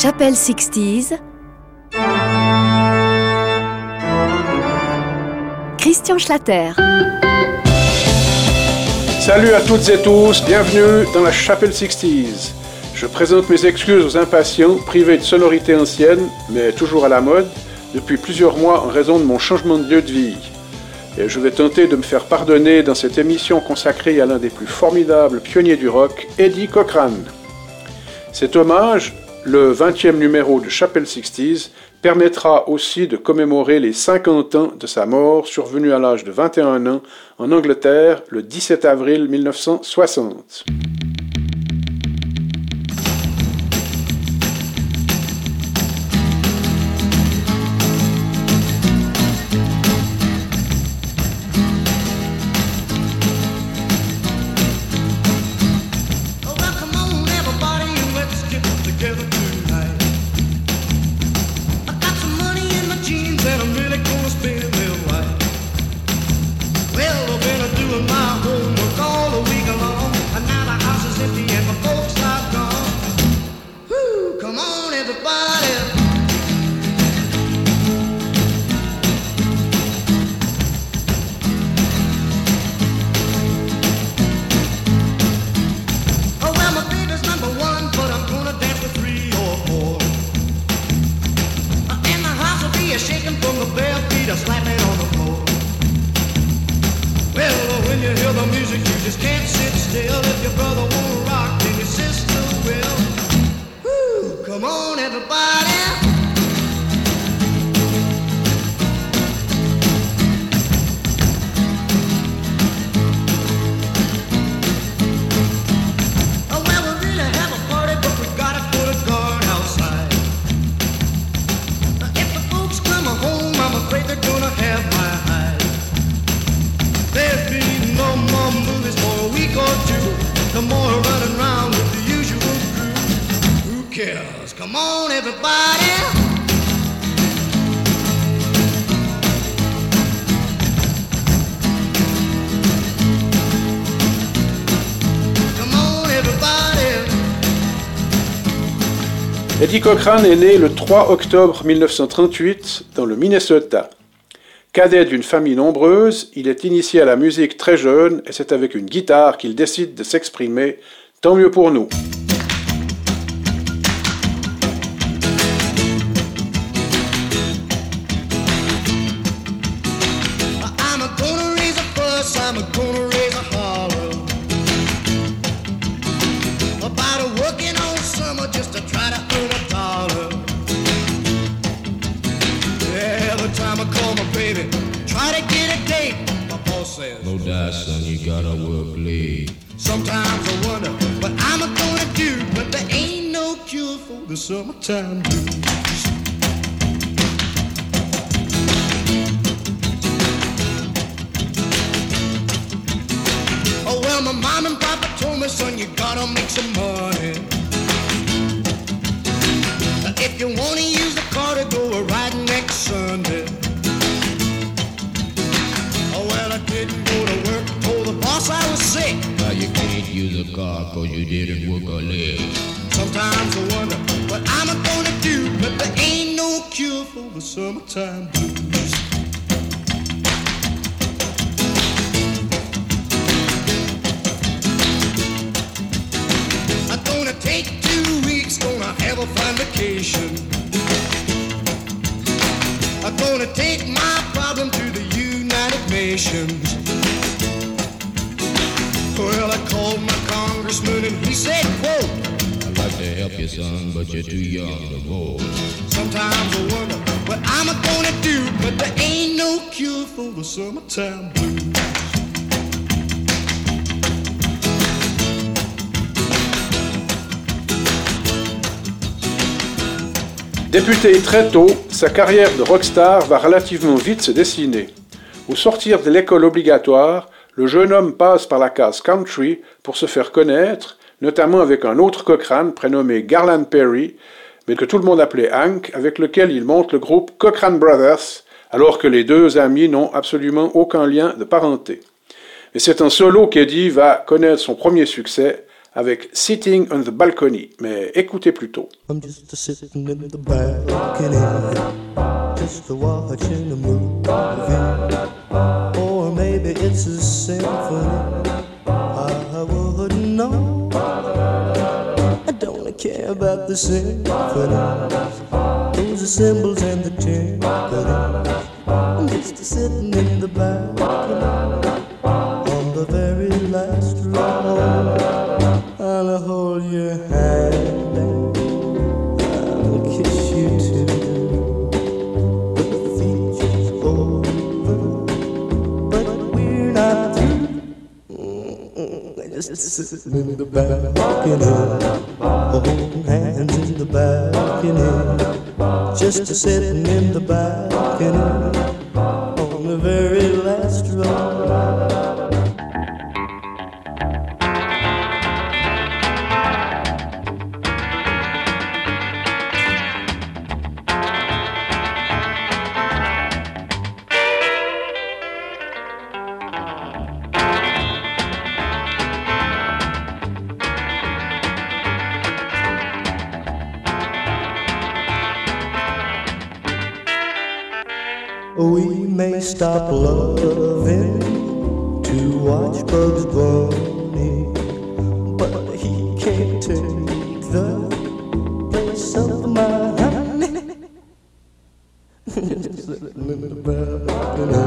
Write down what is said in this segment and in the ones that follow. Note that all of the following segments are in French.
Chapelle 60s. Christian Schlatter. Salut à toutes et tous, bienvenue dans la Chapelle 60s. Je présente mes excuses aux impatients, privés de sonorités anciennes, mais toujours à la mode, depuis plusieurs mois en raison de mon changement de lieu de vie. Et je vais tenter de me faire pardonner dans cette émission consacrée à l'un des plus formidables pionniers du rock, Eddie Cochran. Cet hommage le 20e numéro de Chapelle 60s permettra aussi de commémorer les 50 ans de sa mort survenue à l'âge de 21 ans en Angleterre le 17 avril 1960. at the end of Eddie Cochran est né le 3 octobre 1938 dans le Minnesota. Cadet d'une famille nombreuse, il est initié à la musique très jeune et c'est avec une guitare qu'il décide de s'exprimer, tant mieux pour nous. gotta get a date. My boss says, No die, son, you gotta work late. Sometimes I wonder what I'm gonna do, but there ain't no cure for the summertime blues. Oh, well, my mom and papa told me, son, you gotta make some money. If you wanna use the car to go a ride next Sunday. Can't use a car cause you didn't work a leg. Sometimes I wonder what I'm gonna do, but there ain't no cure for the summertime blues. I'm gonna take two weeks, gonna have a fine vacation. I'm gonna take my problem to the United Nations. Like son, but you're too young to vote. Sometimes I wonder what I'm gonna do, but there ain't no cure for the summertime blues. Député très tôt, sa carrière de rockstar va relativement vite se dessiner. Au sortir de l'école obligatoire, le jeune homme passe par la case country pour se faire connaître notamment avec un autre Cochrane prénommé Garland Perry, mais que tout le monde appelait Hank, avec lequel il monte le groupe Cochrane Brothers, alors que les deux amis n'ont absolument aucun lien de parenté. Mais c'est un solo qu'Eddie va connaître son premier succès avec Sitting on the Balcony, mais écoutez plutôt. Care about the symphonies, those are symbols and the timpani. I'm just sitting in the balcony Sitting in the balcony, holding hands in the balcony. Just sitting in the balcony on the very last row. We may stop loving to watch Bugs Bunny, but he can't take the place of my honey. Just in the balcony,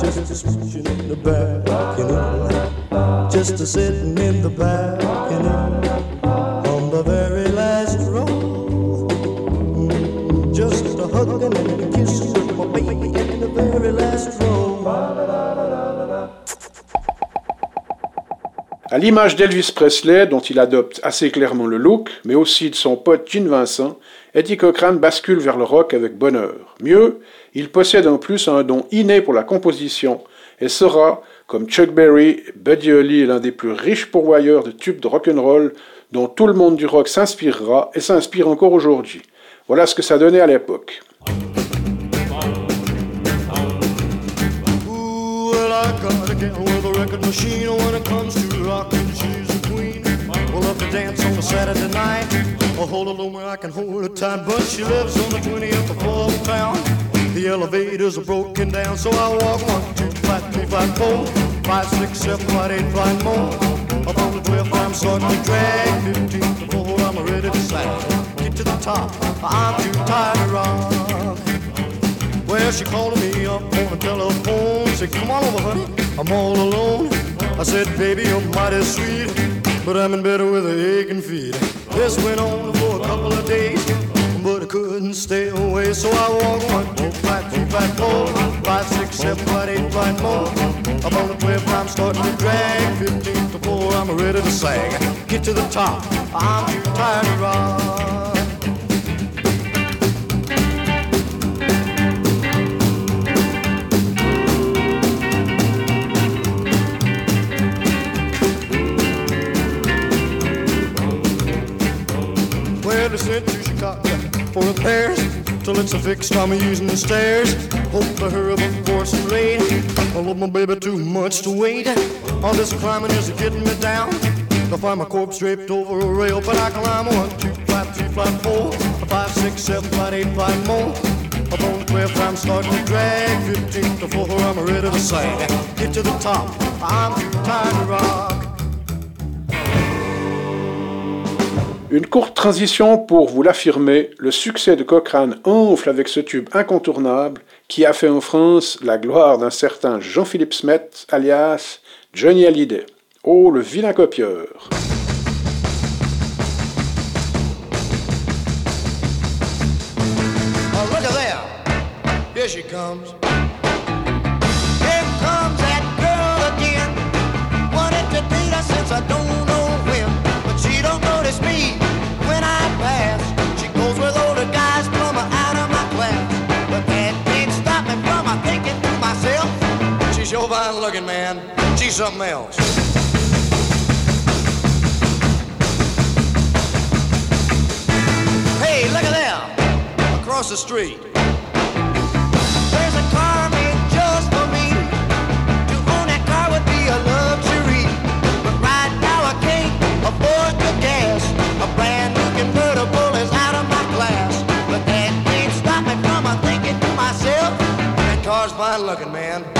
just a in the balcony, just a sitting À l'image d'Elvis Presley, dont il adopte assez clairement le look, mais aussi de son pote Gene Vincent, Eddie Cochran bascule vers le rock avec bonheur. Mieux, il possède en plus un don inné pour la composition et sera, comme Chuck Berry, Buddy Holly l'un des plus riches pourvoyeurs de tubes de rock'n'roll dont tout le monde du rock s'inspirera et s'inspire encore aujourd'hui. Voilà ce que ça donnait à l'époque. Record machine when it comes to rockin', she's a queen. We'll love to dance on a Saturday night. I'll hold her low where I can hold her tight, but she lives on the 20th floor of town. The elevators are broken down, so I walk one, two, five, three, five, four, five, six, seven, five, eight, five more. Up on the 12th, I'm starting to drag. 15th floor, I'm ready to slack. Get to the top, I'm too tired to rock. Well, she called me up on the telephone. Said, come on over, honey. I'm all alone. I said, baby, you're mighty sweet. But I'm in bed with a aching feet. This went on for a couple of days. But I couldn't stay away. So I walked one, two, five, three, five, four, five, six, seven, five, eight, five more. Up on the 12th, I'm starting to drag. Fifteen to four, I'm ready to sag. Get to the top. I'm too tired to rock. For repairs till it's a fixed. I'm using the stairs. Hope to hurry before it's late. I love my baby too much to wait. All this climbing is getting me down. I find my corpse draped over a rail, but I climb one, two, five, three, five, four, five, six, seven, five, eight, five more. Up on 12th, I'm starting to drag. Fifteen to 4, I'm ready to sing. Get to the top, I'm tired to rock. Une courte transition pour vous l'affirmer, le succès de Cochrane enfle avec ce tube incontournable qui a fait en France la gloire d'un certain Jean-Philippe Smet, alias Johnny Hallyday. Oh, le vilain copieur. bugging, man. She's something else. Hey, look at them across the street. There's a car made just for me. To own that car would be a luxury, but right now I can't afford the gas. A brand new convertible is out of my class, but that won't stop me from thinking to myself. That car's fine looking, man.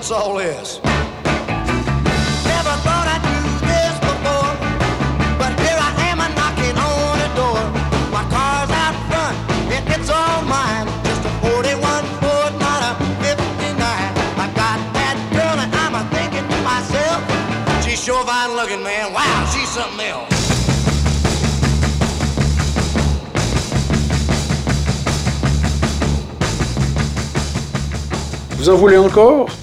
What's all this? Never thought I'd do this before, but here I am a knocking on the door. My car's out front, and it's all mine. Just a 41 Ford, not a 59. I got that girl, and I'm a thinking to myself, she's sure fine looking, man. Wow, she's something else. Vous en voulez encore?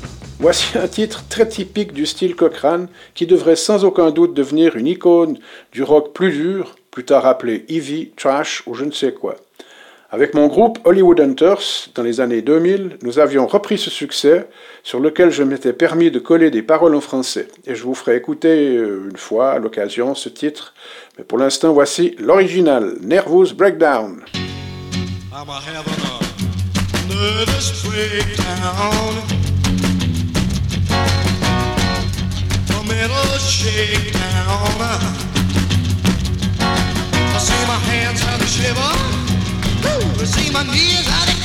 Voici un titre très typique du style Cochrane qui devrait sans aucun doute devenir une icône du rock plus dur, plus tard appelé heavy, trash ou je ne sais quoi. Avec mon groupe Hollywood Hunters, dans les années 2000, nous avions repris ce succès sur lequel je m'étais permis de coller des paroles en français. Et je vous ferai écouter euh, une fois à l'occasion ce titre. Mais pour l'instant, voici l'original, Nervous Breakdown. I'm a breakdown. A shakedown. I see my hands how they shiver. I see my knees how they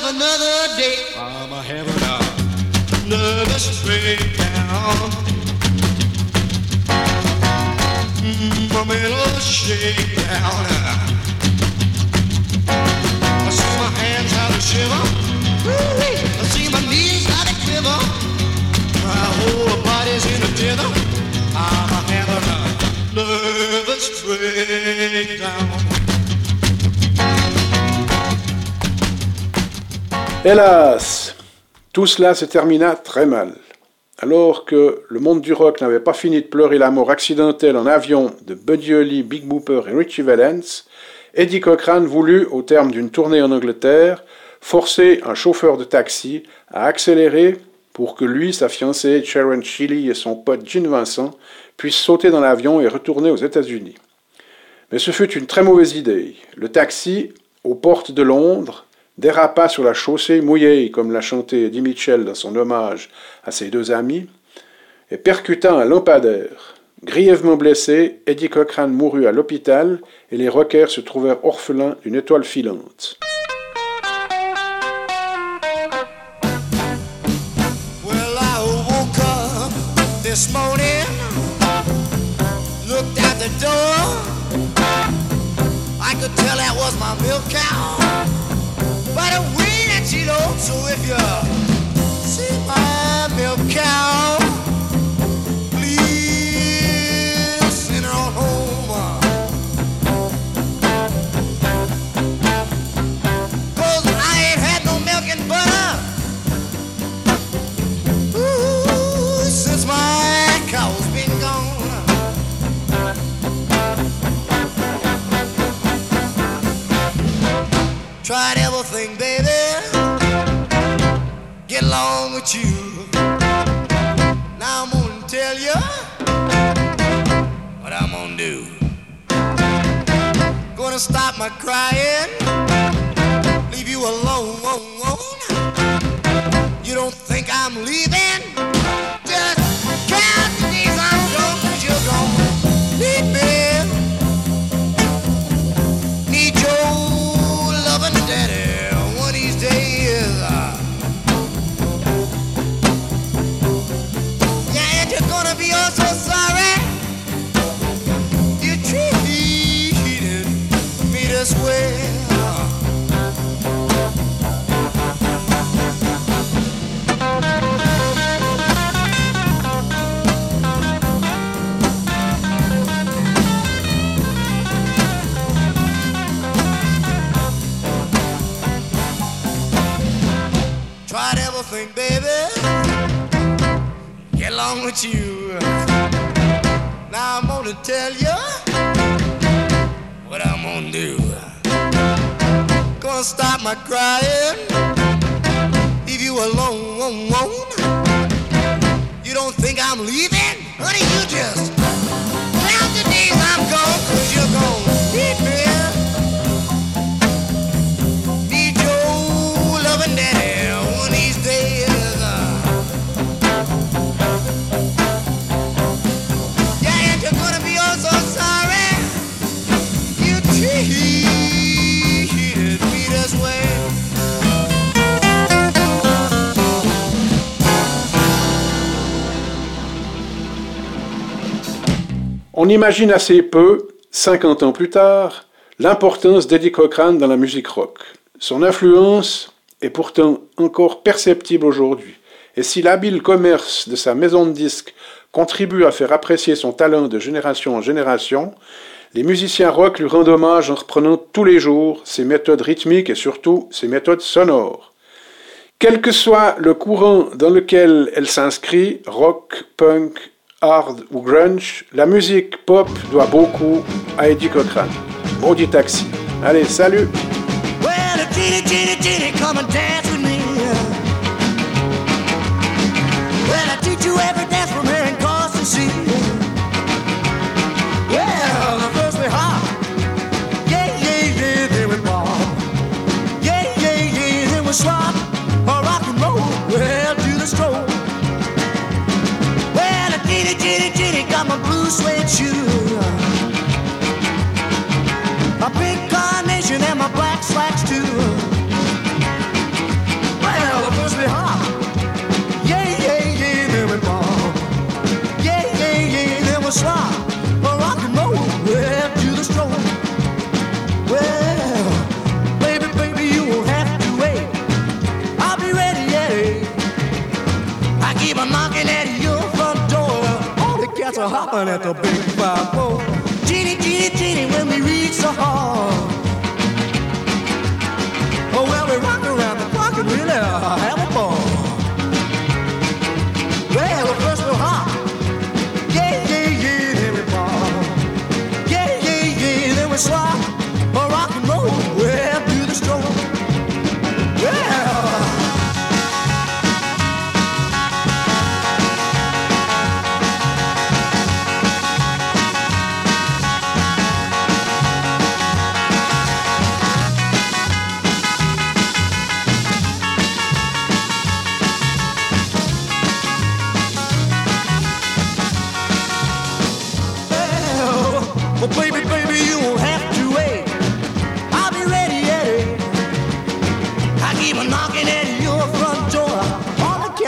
find another date. I'm a having a nervous breakdown. Mm, I'm in a shakedown. I see my hands how they shiver. I see my knees how they quiver. My whole body's in a tither. I'm a having a nervous breakdown. Hélas, tout cela se termina très mal. Alors que le monde du rock n'avait pas fini de pleurer la mort accidentelle en avion de Buddy Holly, Big Booper et Richie Valens, Eddie Cochran voulut, au terme d'une tournée en Angleterre, forcer un chauffeur de taxi à accélérer pour que lui, sa fiancée Sharon Chili et son pote Gene Vincent puissent sauter dans l'avion et retourner aux États-Unis. Mais ce fut une très mauvaise idée. Le taxi, aux portes de Londres, dérapa sur la chaussée mouillée, comme l'a chanté Eddie Mitchell dans son hommage à ses deux amis, et percuta un lampadaire. Grièvement blessé, Eddie Cochran mourut à l'hôpital et les rockers se trouvèrent orphelins d'une étoile filante. I could tell that was my milk cow looked. So if you see my milk cow, crying. Everything, baby. Get along with you. Now I'm gonna tell you what I'm gonna do. Gonna stop my crying. Leave you alone. You don't think I'm leaving? Honey, you just count the days I'm gone, cause you're gone. On imagine assez peu, 50 ans plus tard, l'importance d'Eddie Cochrane dans la musique rock. Son influence est pourtant encore perceptible aujourd'hui. Et si l'habile commerce de sa maison de disques contribue à faire apprécier son talent de génération en génération, les musiciens rock lui rendent hommage en reprenant tous les jours ses méthodes rythmiques et surtout ses méthodes sonores. Quel que soit le courant dans lequel elle s'inscrit, rock, punk, hard ou grunge, la musique pop doit beaucoup à Eddie Cochrane. Maudit taxi. Allez, salut diddy, diddy, got my blue suede shoes. laughing at the big five.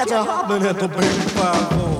que é de rabo, né? Tô brincando.